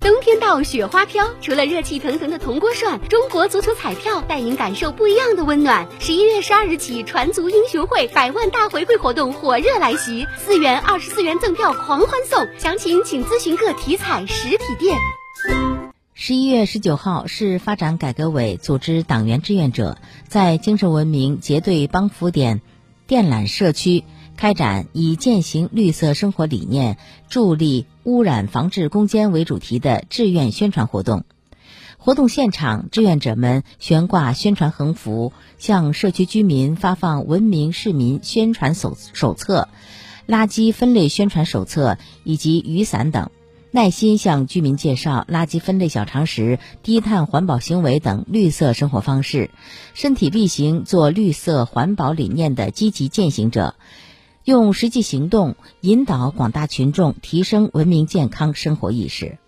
冬天到，雪花飘。除了热气腾腾的铜锅涮，中国足球彩票带您感受不一样的温暖。十一月十二日起，传足英雄会百万大回馈活动火热来袭，四元、二十四元赠票狂欢送。详情请咨询各体彩实体店。十一月十九号，市发展改革委组织党员志愿者在精神文明结对帮扶点电缆社区。开展以践行绿色生活理念、助力污染防治攻坚为主题的志愿宣传活动。活动现场，志愿者们悬挂宣传横幅，向社区居民发放文明市民宣传手手册、垃圾分类宣传手册以及雨伞等，耐心向居民介绍垃圾分类小常识、低碳环保行为等绿色生活方式，身体力行做绿色环保理念的积极践行者。用实际行动引导广大群众提升文明健康生活意识。